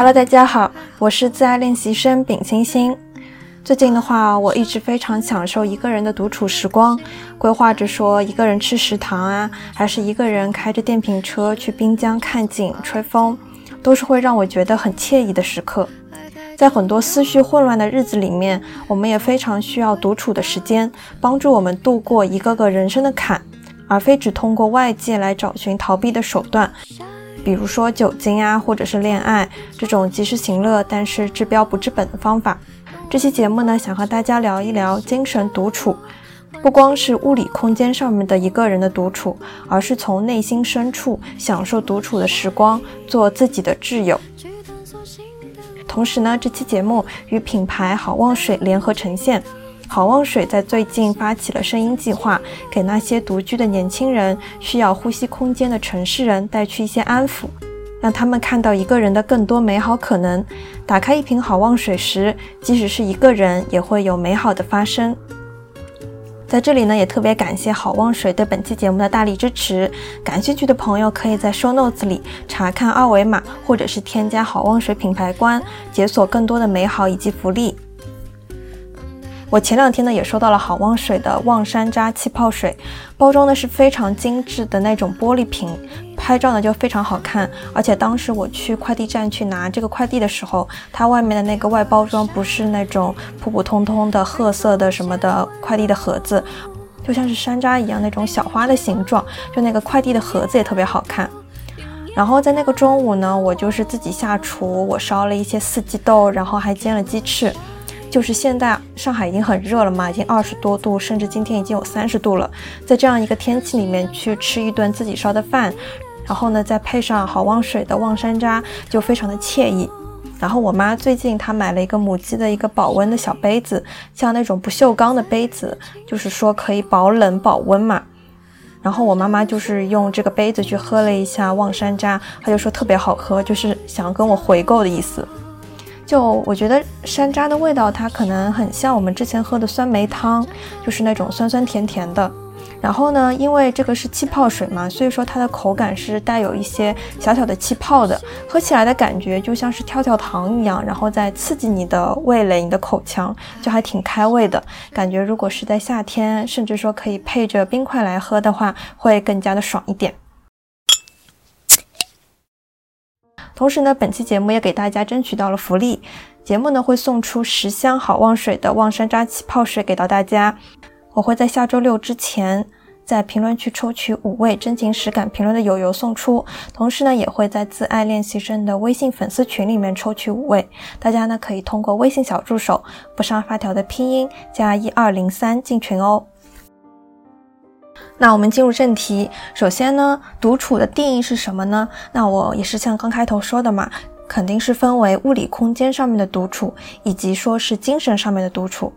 Hello，大家好，我是自爱练习生丙星星。最近的话，我一直非常享受一个人的独处时光，规划着说一个人吃食堂啊，还是一个人开着电瓶车去滨江看景、吹风，都是会让我觉得很惬意的时刻。在很多思绪混乱的日子里面，我们也非常需要独处的时间，帮助我们度过一个个人生的坎，而非只通过外界来找寻逃避的手段，比如说酒精啊，或者是恋爱这种及时行乐但是治标不治本的方法。这期节目呢，想和大家聊一聊精神独处，不光是物理空间上面的一个人的独处，而是从内心深处享受独处的时光，做自己的挚友。同时呢，这期节目与品牌好望水联合呈现。好望水在最近发起了声音计划，给那些独居的年轻人、需要呼吸空间的城市人带去一些安抚，让他们看到一个人的更多美好可能。打开一瓶好望水时，即使是一个人，也会有美好的发生。在这里呢，也特别感谢好望水对本期节目的大力支持。感兴趣的朋友可以在 show notes 里查看二维码，或者是添加好望水品牌官，解锁更多的美好以及福利。我前两天呢也收到了好望水的望山楂气泡水，包装呢是非常精致的那种玻璃瓶，拍照呢就非常好看。而且当时我去快递站去拿这个快递的时候，它外面的那个外包装不是那种普普通通的褐色的什么的快递的盒子，就像是山楂一样那种小花的形状，就那个快递的盒子也特别好看。然后在那个中午呢，我就是自己下厨，我烧了一些四季豆，然后还煎了鸡翅。就是现在上海已经很热了嘛，已经二十多度，甚至今天已经有三十度了。在这样一个天气里面去吃一顿自己烧的饭，然后呢再配上好望水的望山楂，就非常的惬意。然后我妈最近她买了一个母鸡的一个保温的小杯子，像那种不锈钢的杯子，就是说可以保冷保温嘛。然后我妈妈就是用这个杯子去喝了一下望山楂，她就说特别好喝，就是想跟我回购的意思。就我觉得山楂的味道，它可能很像我们之前喝的酸梅汤，就是那种酸酸甜甜的。然后呢，因为这个是气泡水嘛，所以说它的口感是带有一些小小的气泡的，喝起来的感觉就像是跳跳糖一样，然后再刺激你的味蕾、你的口腔，就还挺开胃的感觉。如果是在夏天，甚至说可以配着冰块来喝的话，会更加的爽一点。同时呢，本期节目也给大家争取到了福利，节目呢会送出十箱好望水的望山楂气泡水给到大家。我会在下周六之前，在评论区抽取五位真情实感评论的友友送出，同时呢也会在自爱练习生的微信粉丝群里面抽取五位，大家呢可以通过微信小助手不上发条的拼音加一二零三进群哦。那我们进入正题。首先呢，独处的定义是什么呢？那我也是像刚开头说的嘛，肯定是分为物理空间上面的独处，以及说是精神上面的独处。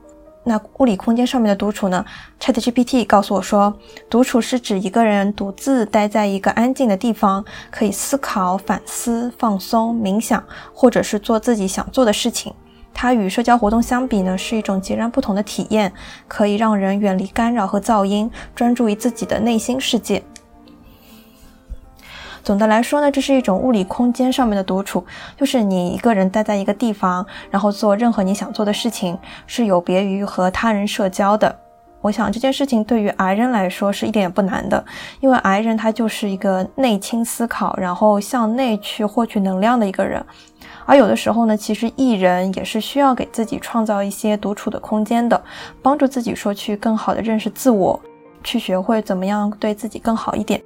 那物理空间上面的独处呢？ChatGPT 告诉我说，独处是指一个人独自待在一个安静的地方，可以思考、反思、放松、冥想，或者是做自己想做的事情。它与社交活动相比呢，是一种截然不同的体验，可以让人远离干扰和噪音，专注于自己的内心世界。总的来说呢，这是一种物理空间上面的独处，就是你一个人待在一个地方，然后做任何你想做的事情，是有别于和他人社交的。我想这件事情对于癌人来说是一点也不难的，因为癌人他就是一个内倾思考，然后向内去获取能量的一个人。而有的时候呢，其实艺人也是需要给自己创造一些独处的空间的，帮助自己说去更好的认识自我，去学会怎么样对自己更好一点。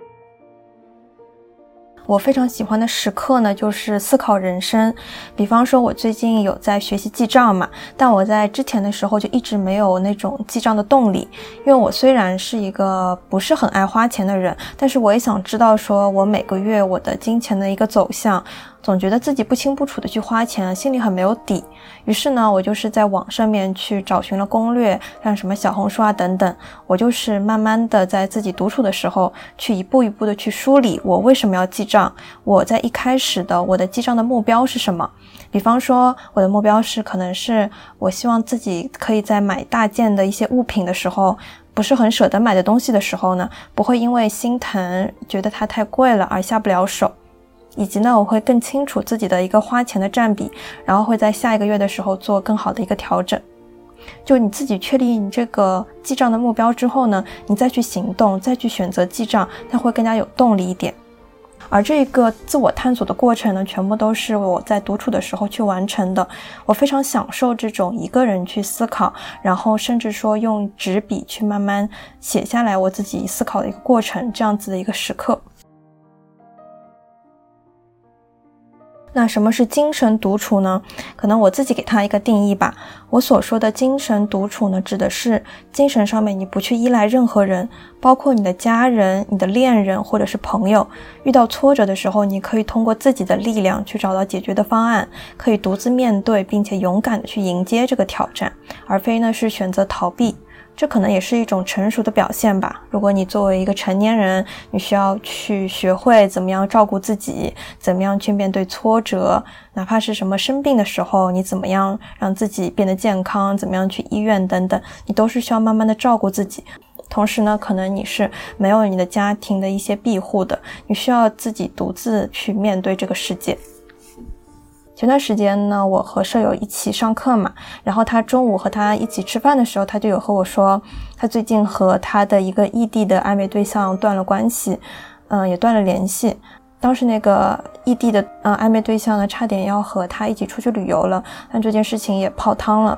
我非常喜欢的时刻呢，就是思考人生。比方说，我最近有在学习记账嘛，但我在之前的时候就一直没有那种记账的动力。因为我虽然是一个不是很爱花钱的人，但是我也想知道说我每个月我的金钱的一个走向。总觉得自己不清不楚的去花钱，心里很没有底。于是呢，我就是在网上面去找寻了攻略，像什么小红书啊等等。我就是慢慢的在自己独处的时候，去一步一步的去梳理我为什么要记账。我在一开始的我的记账的目标是什么？比方说，我的目标是可能是我希望自己可以在买大件的一些物品的时候，不是很舍得买的东西的时候呢，不会因为心疼觉得它太贵了而下不了手。以及呢，我会更清楚自己的一个花钱的占比，然后会在下一个月的时候做更好的一个调整。就你自己确立你这个记账的目标之后呢，你再去行动，再去选择记账，它会更加有动力一点。而这个自我探索的过程呢，全部都是我在独处的时候去完成的。我非常享受这种一个人去思考，然后甚至说用纸笔去慢慢写下来我自己思考的一个过程，这样子的一个时刻。那什么是精神独处呢？可能我自己给它一个定义吧。我所说的精神独处呢，指的是精神上面你不去依赖任何人，包括你的家人、你的恋人或者是朋友。遇到挫折的时候，你可以通过自己的力量去找到解决的方案，可以独自面对，并且勇敢的去迎接这个挑战，而非呢是选择逃避。这可能也是一种成熟的表现吧。如果你作为一个成年人，你需要去学会怎么样照顾自己，怎么样去面对挫折，哪怕是什么生病的时候，你怎么样让自己变得健康，怎么样去医院等等，你都是需要慢慢的照顾自己。同时呢，可能你是没有你的家庭的一些庇护的，你需要自己独自去面对这个世界。前段时间呢，我和舍友一起上课嘛，然后他中午和他一起吃饭的时候，他就有和我说，他最近和他的一个异地的暧昧对象断了关系，嗯，也断了联系。当时那个异地的嗯暧昧对象呢，差点要和他一起出去旅游了，但这件事情也泡汤了，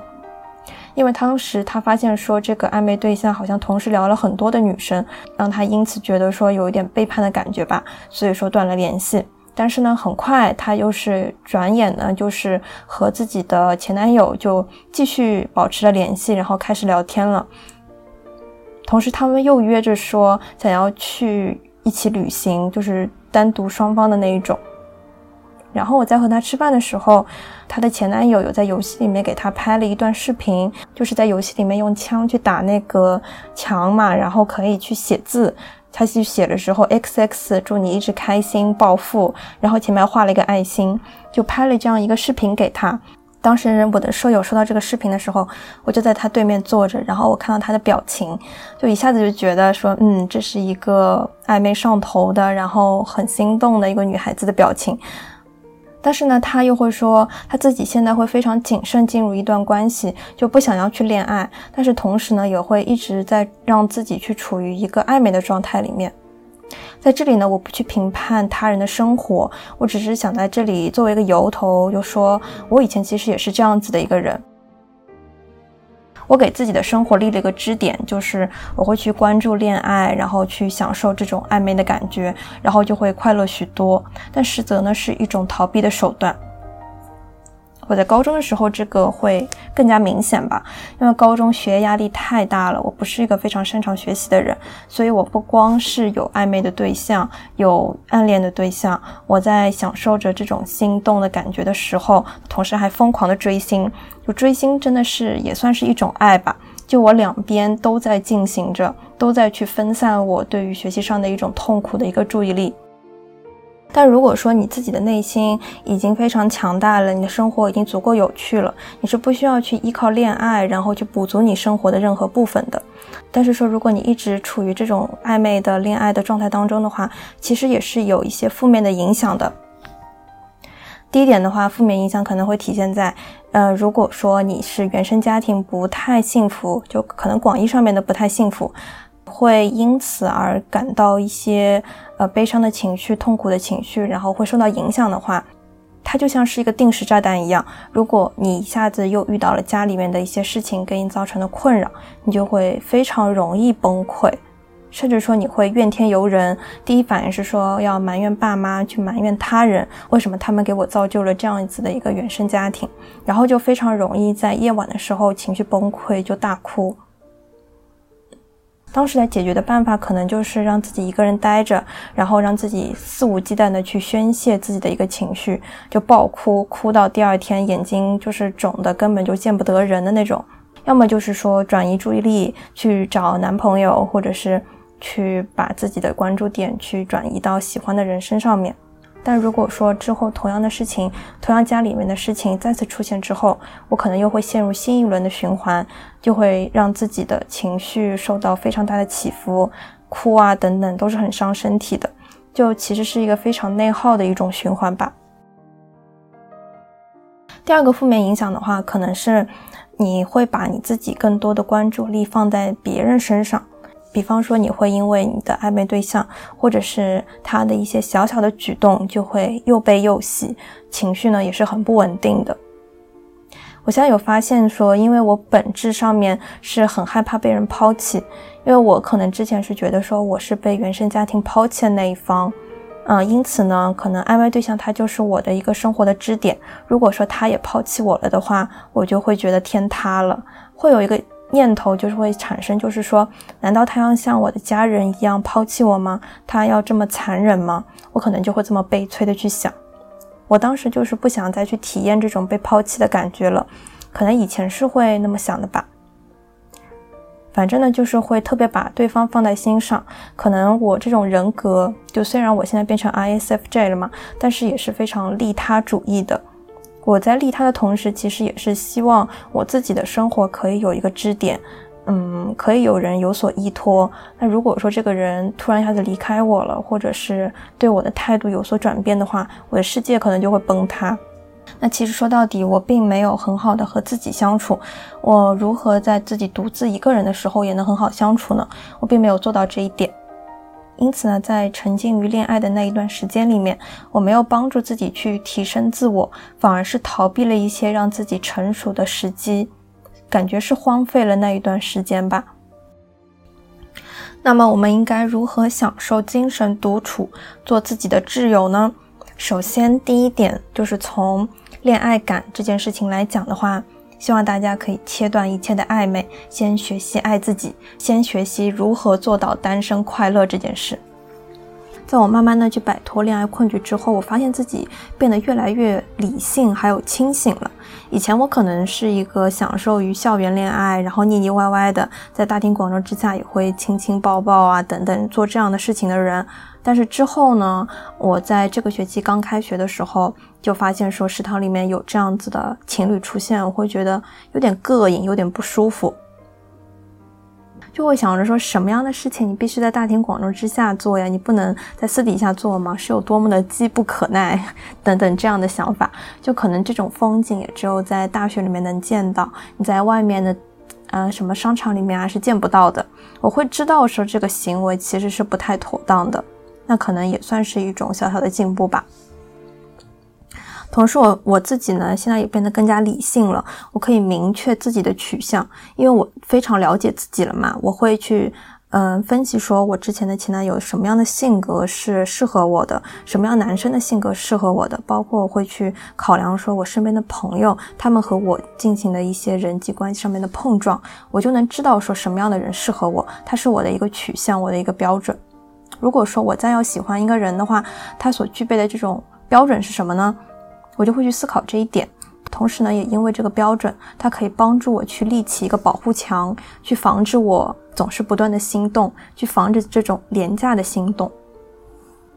因为当时他发现说这个暧昧对象好像同时聊了很多的女生，让他因此觉得说有一点背叛的感觉吧，所以说断了联系。但是呢，很快他又是转眼呢，就是和自己的前男友就继续保持了联系，然后开始聊天了。同时，他们又约着说想要去一起旅行，就是单独双方的那一种。然后我在和他吃饭的时候，他的前男友有在游戏里面给他拍了一段视频，就是在游戏里面用枪去打那个墙嘛，然后可以去写字。他去写的时候，X X 祝你一直开心暴富，然后前面画了一个爱心，就拍了这样一个视频给他。当时我的舍友收到这个视频的时候，我就在他对面坐着，然后我看到他的表情，就一下子就觉得说，嗯，这是一个暧昧上头的，然后很心动的一个女孩子的表情。但是呢，他又会说他自己现在会非常谨慎进入一段关系，就不想要去恋爱。但是同时呢，也会一直在让自己去处于一个暧昧的状态里面。在这里呢，我不去评判他人的生活，我只是想在这里作为一个由头，就说我以前其实也是这样子的一个人。我给自己的生活立了一个支点，就是我会去关注恋爱，然后去享受这种暧昧的感觉，然后就会快乐许多。但实则呢，是一种逃避的手段。我在高中的时候，这个会更加明显吧，因为高中学业压力太大了，我不是一个非常擅长学习的人，所以我不光是有暧昧的对象，有暗恋的对象，我在享受着这种心动的感觉的时候，同时还疯狂的追星，就追星真的是也算是一种爱吧，就我两边都在进行着，都在去分散我对于学习上的一种痛苦的一个注意力。但如果说你自己的内心已经非常强大了，你的生活已经足够有趣了，你是不需要去依靠恋爱，然后去补足你生活的任何部分的。但是说，如果你一直处于这种暧昧的恋爱的状态当中的话，其实也是有一些负面的影响的。第一点的话，负面影响可能会体现在，呃，如果说你是原生家庭不太幸福，就可能广义上面的不太幸福。会因此而感到一些呃悲伤的情绪、痛苦的情绪，然后会受到影响的话，它就像是一个定时炸弹一样。如果你一下子又遇到了家里面的一些事情给你造成的困扰，你就会非常容易崩溃，甚至说你会怨天尤人。第一反应是说要埋怨爸妈，去埋怨他人，为什么他们给我造就了这样子的一个原生家庭，然后就非常容易在夜晚的时候情绪崩溃，就大哭。当时的解决的办法可能就是让自己一个人待着，然后让自己肆无忌惮的去宣泄自己的一个情绪，就爆哭，哭到第二天眼睛就是肿的，根本就见不得人的那种。要么就是说转移注意力去找男朋友，或者是去把自己的关注点去转移到喜欢的人身上面。但如果说之后同样的事情，同样家里面的事情再次出现之后，我可能又会陷入新一轮的循环，就会让自己的情绪受到非常大的起伏，哭啊等等都是很伤身体的。就其实是一个非常内耗的一种循环吧。第二个负面影响的话，可能是你会把你自己更多的关注力放在别人身上，比方说你会因为你的暧昧对象或者是他的一些小小的举动，就会又悲又喜，情绪呢也是很不稳定的。我现在有发现说，因为我本质上面是很害怕被人抛弃，因为我可能之前是觉得说我是被原生家庭抛弃的那一方。嗯，因此呢，可能暧昧对象他就是我的一个生活的支点。如果说他也抛弃我了的话，我就会觉得天塌了，会有一个念头就是会产生，就是说，难道他要像我的家人一样抛弃我吗？他要这么残忍吗？我可能就会这么悲催的去想。我当时就是不想再去体验这种被抛弃的感觉了，可能以前是会那么想的吧。反正呢，就是会特别把对方放在心上。可能我这种人格，就虽然我现在变成 ISFJ 了嘛，但是也是非常利他主义的。我在利他的同时，其实也是希望我自己的生活可以有一个支点，嗯，可以有人有所依托。那如果说这个人突然一下子离开我了，或者是对我的态度有所转变的话，我的世界可能就会崩塌。那其实说到底，我并没有很好的和自己相处。我如何在自己独自一个人的时候也能很好相处呢？我并没有做到这一点。因此呢，在沉浸于恋爱的那一段时间里面，我没有帮助自己去提升自我，反而是逃避了一些让自己成熟的时机，感觉是荒废了那一段时间吧。那么，我们应该如何享受精神独处，做自己的挚友呢？首先，第一点就是从恋爱感这件事情来讲的话，希望大家可以切断一切的暧昧，先学习爱自己，先学习如何做到单身快乐这件事。在我慢慢的去摆脱恋爱困局之后，我发现自己变得越来越理性，还有清醒了。以前我可能是一个享受于校园恋爱，然后腻腻歪歪的，在大庭广众之下也会亲亲抱抱啊等等做这样的事情的人。但是之后呢，我在这个学期刚开学的时候，就发现说食堂里面有这样子的情侣出现，我会觉得有点膈应，有点不舒服。就会想着说什么样的事情你必须在大庭广众之下做呀？你不能在私底下做吗？是有多么的机不可耐等等这样的想法，就可能这种风景也只有在大学里面能见到，你在外面的，呃，什么商场里面啊是见不到的。我会知道说这个行为其实是不太妥当的，那可能也算是一种小小的进步吧。同时，我我自己呢，现在也变得更加理性了。我可以明确自己的取向，因为我非常了解自己了嘛。我会去，嗯，分析说我之前的前男友什么样的性格是适合我的，什么样男生的性格适合我的，包括我会去考量说我身边的朋友，他们和我进行的一些人际关系上面的碰撞，我就能知道说什么样的人适合我，他是我的一个取向，我的一个标准。如果说我再要喜欢一个人的话，他所具备的这种标准是什么呢？我就会去思考这一点，同时呢，也因为这个标准，它可以帮助我去立起一个保护墙，去防止我总是不断的心动，去防止这种廉价的心动。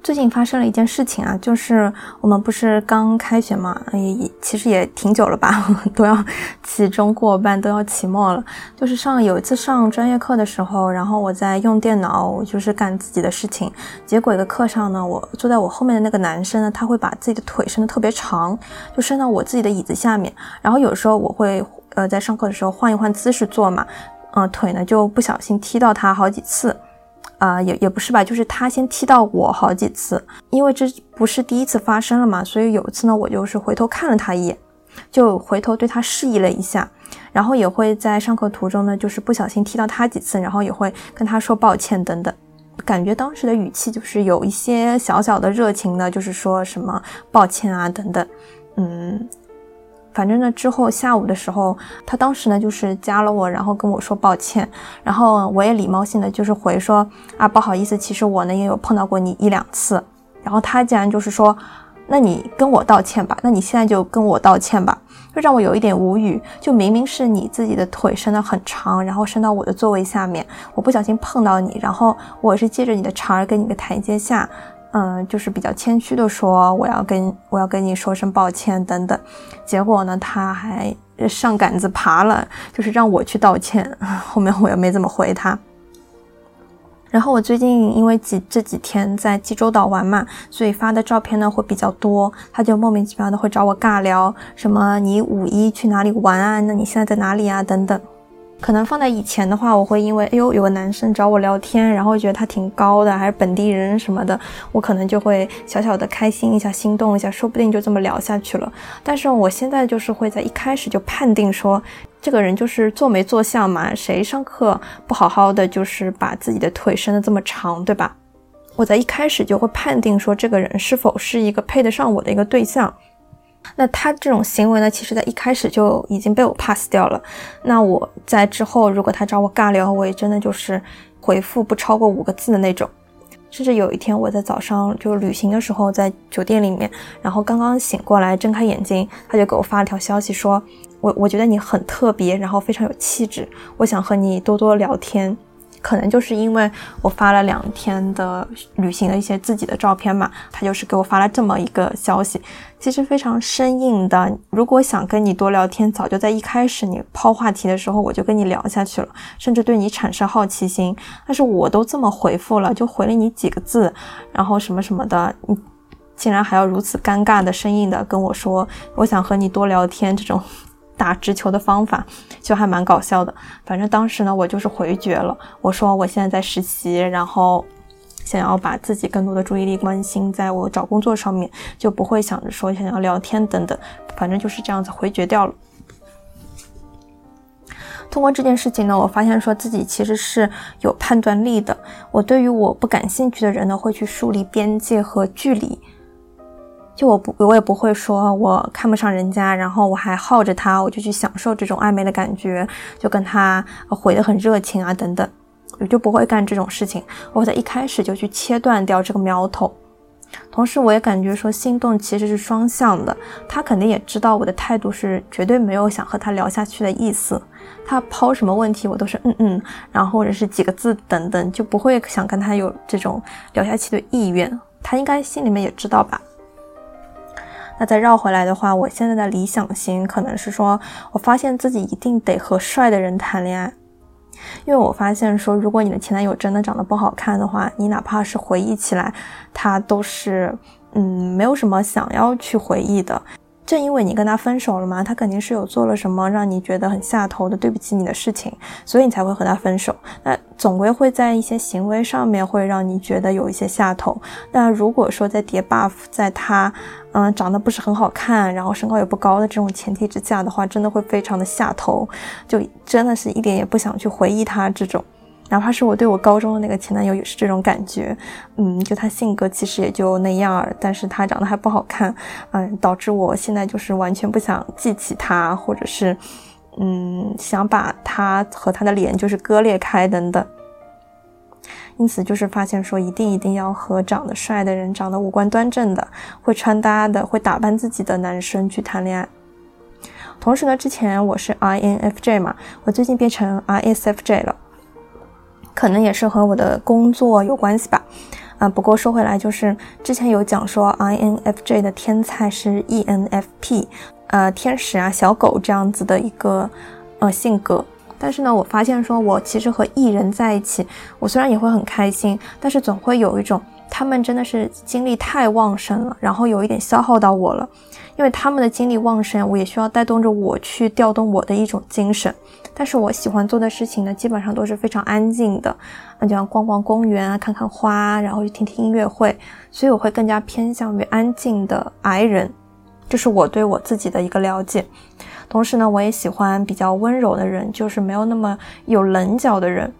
最近发生了一件事情啊，就是我们不是刚开学嘛，也其实也挺久了吧，都要期中过半，都要期末了。就是上有一次上专业课的时候，然后我在用电脑，我就是干自己的事情。结果一个课上呢，我坐在我后面的那个男生呢，他会把自己的腿伸得特别长，就伸到我自己的椅子下面。然后有时候我会呃在上课的时候换一换姿势坐嘛，嗯，腿呢就不小心踢到他好几次。啊，也也不是吧，就是他先踢到我好几次，因为这不是第一次发生了嘛，所以有一次呢，我就是回头看了他一眼，就回头对他示意了一下，然后也会在上课途中呢，就是不小心踢到他几次，然后也会跟他说抱歉等等，感觉当时的语气就是有一些小小的热情的，就是说什么抱歉啊等等，嗯。反正呢，之后下午的时候，他当时呢就是加了我，然后跟我说抱歉，然后我也礼貌性的就是回说啊不好意思，其实我呢也有碰到过你一两次，然后他竟然就是说，那你跟我道歉吧，那你现在就跟我道歉吧，就让我有一点无语，就明明是你自己的腿伸得很长，然后伸到我的座位下面，我不小心碰到你，然后我是借着你的茬儿给你个台阶下。嗯，就是比较谦虚的说，我要跟我要跟你说声抱歉等等。结果呢，他还上杆子爬了，就是让我去道歉。后面我也没怎么回他。然后我最近因为几这几天在济州岛玩嘛，所以发的照片呢会比较多，他就莫名其妙的会找我尬聊，什么你五一去哪里玩啊？那你现在在哪里啊？等等。可能放在以前的话，我会因为哎呦有个男生找我聊天，然后觉得他挺高的，还是本地人什么的，我可能就会小小的开心一下，心动一下，说不定就这么聊下去了。但是我现在就是会在一开始就判定说。这个人就是坐没坐相嘛？谁上课不好好的，就是把自己的腿伸得这么长，对吧？我在一开始就会判定说，这个人是否是一个配得上我的一个对象。那他这种行为呢，其实在一开始就已经被我 pass 掉了。那我在之后，如果他找我尬聊，我也真的就是回复不超过五个字的那种。甚至有一天，我在早上就旅行的时候，在酒店里面，然后刚刚醒过来，睁开眼睛，他就给我发了条消息，说我我觉得你很特别，然后非常有气质，我想和你多多聊天。可能就是因为我发了两天的旅行的一些自己的照片嘛，他就是给我发了这么一个消息，其实非常生硬的。如果想跟你多聊天，早就在一开始你抛话题的时候我就跟你聊下去了，甚至对你产生好奇心。但是我都这么回复了，就回了你几个字，然后什么什么的，你竟然还要如此尴尬的生硬的跟我说，我想和你多聊天这种。打直球的方法就还蛮搞笑的，反正当时呢，我就是回绝了。我说我现在在实习，然后想要把自己更多的注意力关心在我找工作上面，就不会想着说想要聊天等等，反正就是这样子回绝掉了。通过这件事情呢，我发现说自己其实是有判断力的。我对于我不感兴趣的人呢，会去树立边界和距离。就我不，我也不会说我看不上人家，然后我还耗着他，我就去享受这种暧昧的感觉，就跟他回的很热情啊等等，我就不会干这种事情。我在一开始就去切断掉这个苗头。同时，我也感觉说心动其实是双向的，他肯定也知道我的态度是绝对没有想和他聊下去的意思。他抛什么问题，我都是嗯嗯，然后或者是几个字等等，就不会想跟他有这种聊下去的意愿。他应该心里面也知道吧。那再绕回来的话，我现在的理想型可能是说，我发现自己一定得和帅的人谈恋爱，因为我发现说，如果你的前男友真的长得不好看的话，你哪怕是回忆起来，他都是嗯，没有什么想要去回忆的。正因为你跟他分手了嘛，他肯定是有做了什么让你觉得很下头的对不起你的事情，所以你才会和他分手。那总归会在一些行为上面会让你觉得有一些下头。那如果说在叠 buff，在他嗯长得不是很好看，然后身高也不高的这种前提之下的话，真的会非常的下头，就真的是一点也不想去回忆他这种。哪怕是我对我高中的那个前男友也是这种感觉，嗯，就他性格其实也就那样儿，但是他长得还不好看，嗯，导致我现在就是完全不想记起他，或者是，嗯，想把他和他的脸就是割裂开等等。因此就是发现说，一定一定要和长得帅的人、长得五官端正的、会穿搭的、会打扮自己的男生去谈恋爱。同时呢，之前我是 INFJ 嘛，我最近变成 ISFJ 了。可能也是和我的工作有关系吧，啊，不过说回来，就是之前有讲说 INFJ 的天菜是 ENFP，呃，天使啊，小狗这样子的一个呃性格。但是呢，我发现说我其实和艺人在一起，我虽然也会很开心，但是总会有一种他们真的是精力太旺盛了，然后有一点消耗到我了。因为他们的精力旺盛，我也需要带动着我去调动我的一种精神。但是我喜欢做的事情呢，基本上都是非常安静的，那就像逛逛公园啊，看看花，然后去听听音乐会。所以我会更加偏向于安静的 I 人，这是我对我自己的一个了解。同时呢，我也喜欢比较温柔的人，就是没有那么有棱角的人。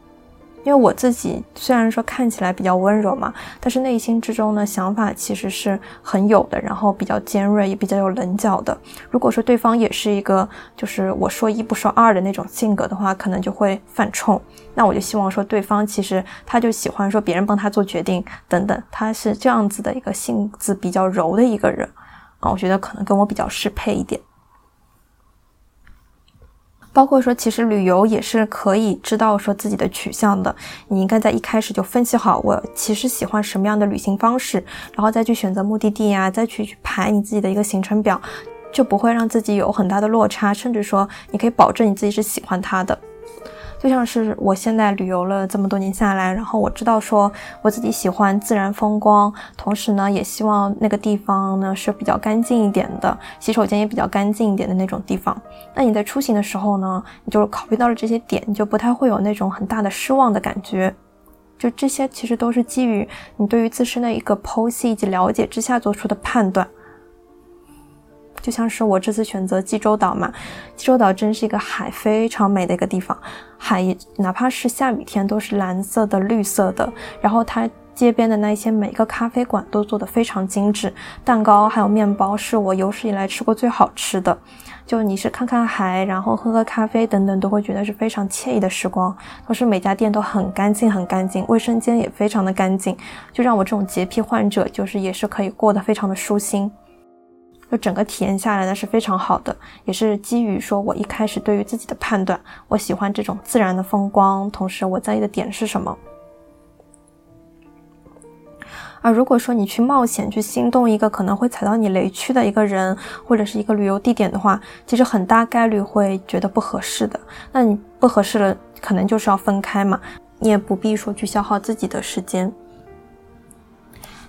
因为我自己虽然说看起来比较温柔嘛，但是内心之中呢，想法其实是很有的，然后比较尖锐，也比较有棱角的。如果说对方也是一个就是我说一不说二的那种性格的话，可能就会犯冲。那我就希望说对方其实他就喜欢说别人帮他做决定等等，他是这样子的一个性子比较柔的一个人啊，我觉得可能跟我比较适配一点。包括说，其实旅游也是可以知道说自己的取向的。你应该在一开始就分析好，我其实喜欢什么样的旅行方式，然后再去选择目的地呀，再去去排你自己的一个行程表，就不会让自己有很大的落差，甚至说你可以保证你自己是喜欢它的。就像是我现在旅游了这么多年下来，然后我知道说我自己喜欢自然风光，同时呢也希望那个地方呢是比较干净一点的，洗手间也比较干净一点的那种地方。那你在出行的时候呢，你就考虑到了这些点，你就不太会有那种很大的失望的感觉。就这些其实都是基于你对于自身的一个剖析以及了解之下做出的判断。就像是我这次选择济州岛嘛，济州岛真是一个海非常美的一个地方，海哪怕是下雨天都是蓝色的、绿色的。然后它街边的那些每个咖啡馆都做得非常精致，蛋糕还有面包是我有史以来吃过最好吃的。就你是看看海，然后喝喝咖啡等等，都会觉得是非常惬意的时光。同时每家店都很干净，很干净，卫生间也非常的干净，就让我这种洁癖患者就是也是可以过得非常的舒心。就整个体验下来呢是非常好的，也是基于说我一开始对于自己的判断，我喜欢这种自然的风光，同时我在意的点是什么。而如果说你去冒险去心动一个可能会踩到你雷区的一个人或者是一个旅游地点的话，其实很大概率会觉得不合适的。那你不合适了，可能就是要分开嘛，你也不必说去消耗自己的时间。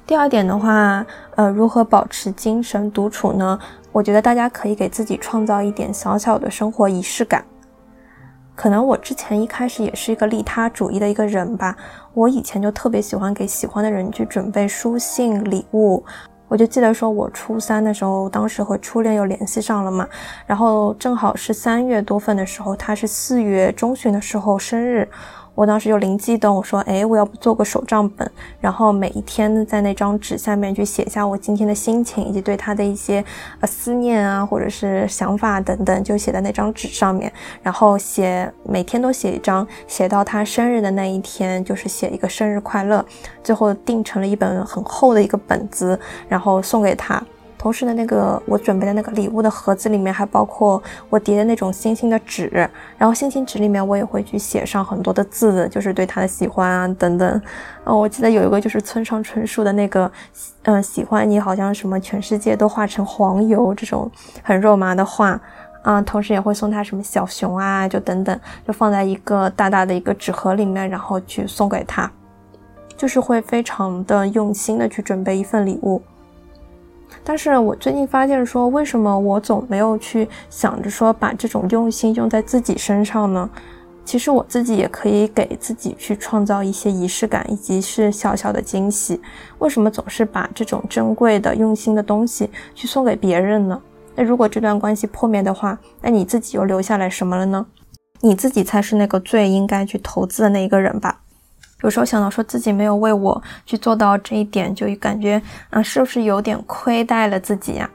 第二点的话，呃，如何保持精神独处呢？我觉得大家可以给自己创造一点小小的生活仪式感。可能我之前一开始也是一个利他主义的一个人吧，我以前就特别喜欢给喜欢的人去准备书信礼物。我就记得说，我初三的时候，当时和初恋又联系上了嘛，然后正好是三月多份的时候，他是四月中旬的时候生日。我当时就灵机一动，我说：“哎，我要不做个手账本，然后每一天，在那张纸下面去写下我今天的心情，以及对他的一些呃思念啊，或者是想法等等，就写在那张纸上面。然后写每天都写一张，写到他生日的那一天，就是写一个生日快乐。最后定成了一本很厚的一个本子，然后送给他。”同时呢，那个我准备的那个礼物的盒子里面还包括我叠的那种星星的纸，然后星星纸里面我也会去写上很多的字，就是对他的喜欢啊等等。嗯，我记得有一个就是村上春树的那个，嗯，喜欢你好像什么全世界都化成黄油这种很肉麻的话，啊，同时也会送他什么小熊啊，就等等，就放在一个大大的一个纸盒里面，然后去送给他，就是会非常的用心的去准备一份礼物。但是我最近发现，说为什么我总没有去想着说把这种用心用在自己身上呢？其实我自己也可以给自己去创造一些仪式感，以及是小小的惊喜。为什么总是把这种珍贵的、用心的东西去送给别人呢？那如果这段关系破灭的话，那你自己又留下来什么了呢？你自己才是那个最应该去投资的那一个人吧。有时候想到说自己没有为我去做到这一点，就感觉啊，是不是有点亏待了自己呀？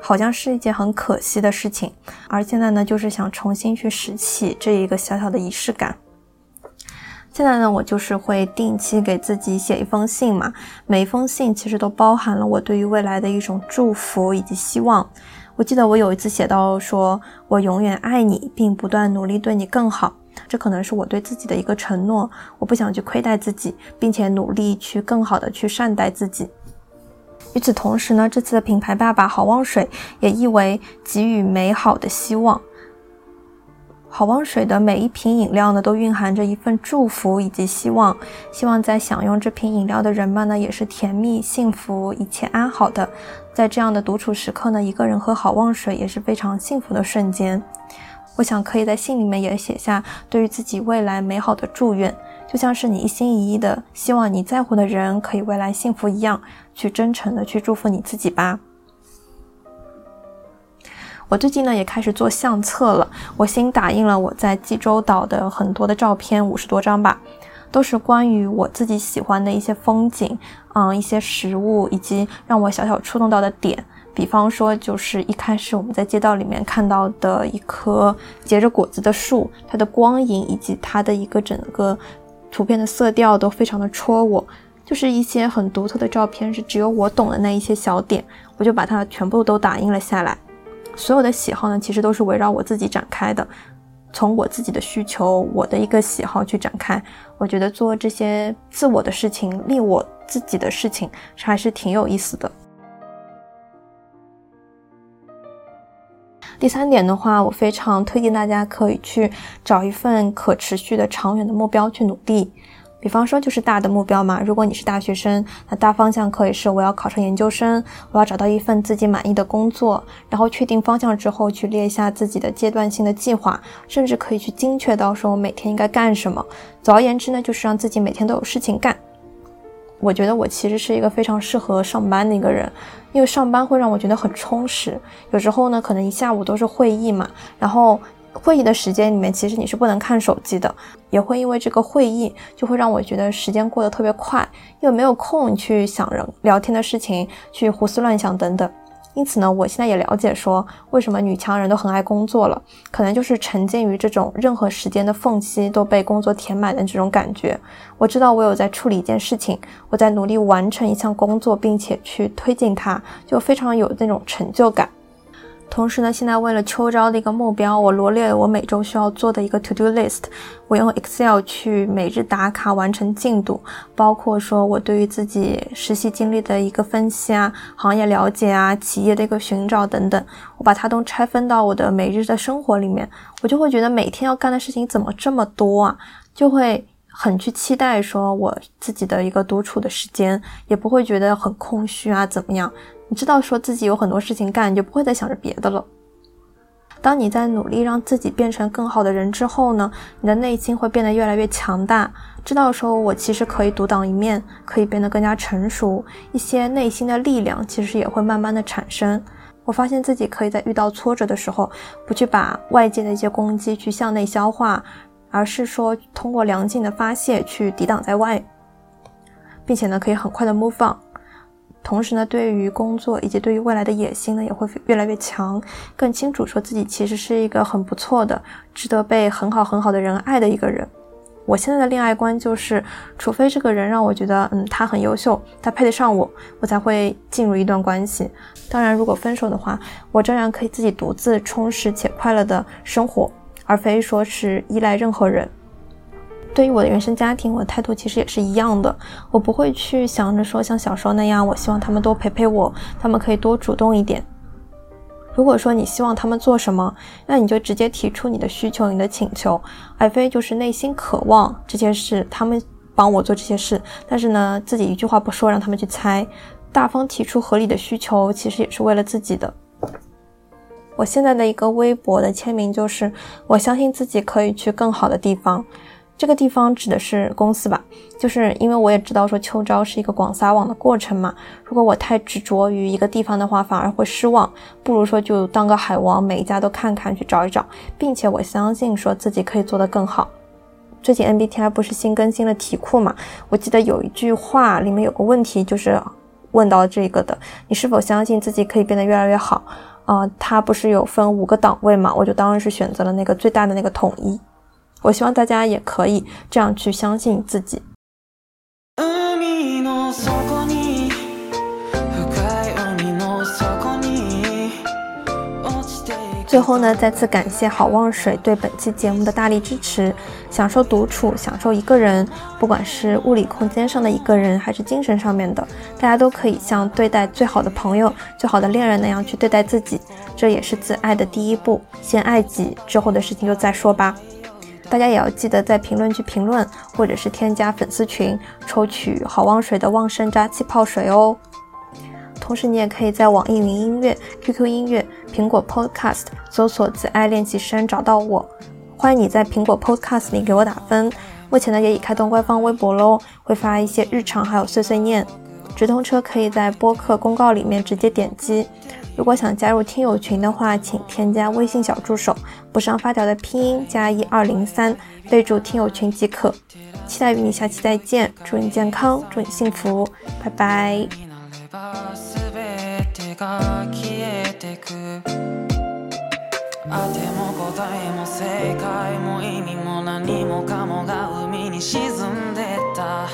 好像是一件很可惜的事情。而现在呢，就是想重新去拾起这一个小小的仪式感。现在呢，我就是会定期给自己写一封信嘛，每一封信其实都包含了我对于未来的一种祝福以及希望。我记得我有一次写到说，我永远爱你，并不断努力对你更好。这可能是我对自己的一个承诺，我不想去亏待自己，并且努力去更好的去善待自己。与此同时呢，这次的品牌爸爸好望水也意为给予美好的希望。好望水的每一瓶饮料呢，都蕴含着一份祝福以及希望，希望在享用这瓶饮料的人们呢，也是甜蜜、幸福、一切安好的。在这样的独处时刻呢，一个人喝好望水也是非常幸福的瞬间。我想可以在信里面也写下对于自己未来美好的祝愿，就像是你一心一意的希望你在乎的人可以未来幸福一样，去真诚的去祝福你自己吧。我最近呢也开始做相册了，我新打印了我在济州岛的很多的照片，五十多张吧，都是关于我自己喜欢的一些风景，嗯，一些食物，以及让我小小触动到的点。比方说，就是一开始我们在街道里面看到的一棵结着果子的树，它的光影以及它的一个整个图片的色调都非常的戳我，就是一些很独特的照片，是只有我懂的那一些小点，我就把它全部都打印了下来。所有的喜好呢，其实都是围绕我自己展开的，从我自己的需求、我的一个喜好去展开。我觉得做这些自我的事情、利我自己的事情，还是挺有意思的。第三点的话，我非常推荐大家可以去找一份可持续的、长远的目标去努力。比方说，就是大的目标嘛。如果你是大学生，那大方向可以是我要考上研究生，我要找到一份自己满意的工作。然后确定方向之后，去列一下自己的阶段性的计划，甚至可以去精确到说我每天应该干什么。总而言之呢，就是让自己每天都有事情干。我觉得我其实是一个非常适合上班的一个人，因为上班会让我觉得很充实。有时候呢，可能一下午都是会议嘛，然后。会议的时间里面，其实你是不能看手机的，也会因为这个会议，就会让我觉得时间过得特别快，因为没有空去想人聊天的事情，去胡思乱想等等。因此呢，我现在也了解说，为什么女强人都很爱工作了，可能就是沉浸于这种任何时间的缝隙都被工作填满的这种感觉。我知道我有在处理一件事情，我在努力完成一项工作，并且去推进它，就非常有那种成就感。同时呢，现在为了秋招的一个目标，我罗列了我每周需要做的一个 to do list。我用 Excel 去每日打卡完成进度，包括说我对于自己实习经历的一个分析啊，行业了解啊，企业的一个寻找等等，我把它都拆分到我的每日的生活里面，我就会觉得每天要干的事情怎么这么多啊，就会很去期待说我自己的一个独处的时间，也不会觉得很空虚啊，怎么样？你知道说自己有很多事情干，你就不会再想着别的了。当你在努力让自己变成更好的人之后呢，你的内心会变得越来越强大。知道说我其实可以独当一面，可以变得更加成熟，一些内心的力量其实也会慢慢的产生。我发现自己可以在遇到挫折的时候，不去把外界的一些攻击去向内消化，而是说通过良性的发泄去抵挡在外，并且呢可以很快的 move on。同时呢，对于工作以及对于未来的野心呢，也会越来越强，更清楚说自己其实是一个很不错的、值得被很好很好的人爱的一个人。我现在的恋爱观就是，除非这个人让我觉得，嗯，他很优秀，他配得上我，我才会进入一段关系。当然，如果分手的话，我仍然可以自己独自充实且快乐的生活，而非说是依赖任何人。对于我的原生家庭，我的态度其实也是一样的。我不会去想着说像小时候那样，我希望他们多陪陪我，他们可以多主动一点。如果说你希望他们做什么，那你就直接提出你的需求、你的请求，而非就是内心渴望这些事，他们帮我做这些事，但是呢自己一句话不说，让他们去猜。大方提出合理的需求，其实也是为了自己的。我现在的一个微博的签名就是：我相信自己可以去更好的地方。这个地方指的是公司吧，就是因为我也知道说秋招是一个广撒网的过程嘛。如果我太执着于一个地方的话，反而会失望。不如说就当个海王，每一家都看看，去找一找，并且我相信说自己可以做得更好。最近 MBTI 不是新更新了题库嘛？我记得有一句话里面有个问题，就是问到这个的：你是否相信自己可以变得越来越好？啊，它不是有分五个档位嘛？我就当然是选择了那个最大的那个统一。我希望大家也可以这样去相信自己。最后呢，再次感谢好望水对本期节目的大力支持。享受独处，享受一个人，不管是物理空间上的一个人，还是精神上面的，大家都可以像对待最好的朋友、最好的恋人那样去对待自己。这也是自爱的第一步，先爱己，之后的事情就再说吧。大家也要记得在评论区评论，或者是添加粉丝群，抽取好望水的旺盛扎气泡水哦。同时，你也可以在网易云音乐、QQ 音乐、苹果 Podcast 搜索“自爱练习生”找到我。欢迎你在苹果 Podcast 里给我打分。目前呢，也已开通官方微博喽，会发一些日常还有碎碎念。直通车可以在播客公告里面直接点击。如果想加入听友群的话，请添加微信小助手，不上发条的拼音加一二零三，备注听友群即可。期待与你下期再见，祝你健康，祝你幸福，拜拜。が消えてく。あても答えも正解も意味も何もかもが海に沈んでた。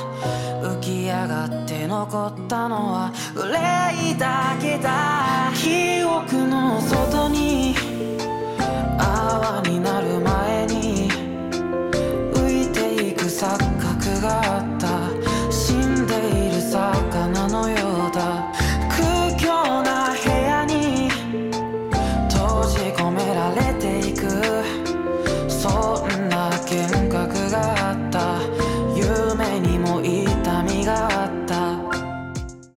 浮き上がって残ったのは憂いだけだ。記憶の外に泡になる前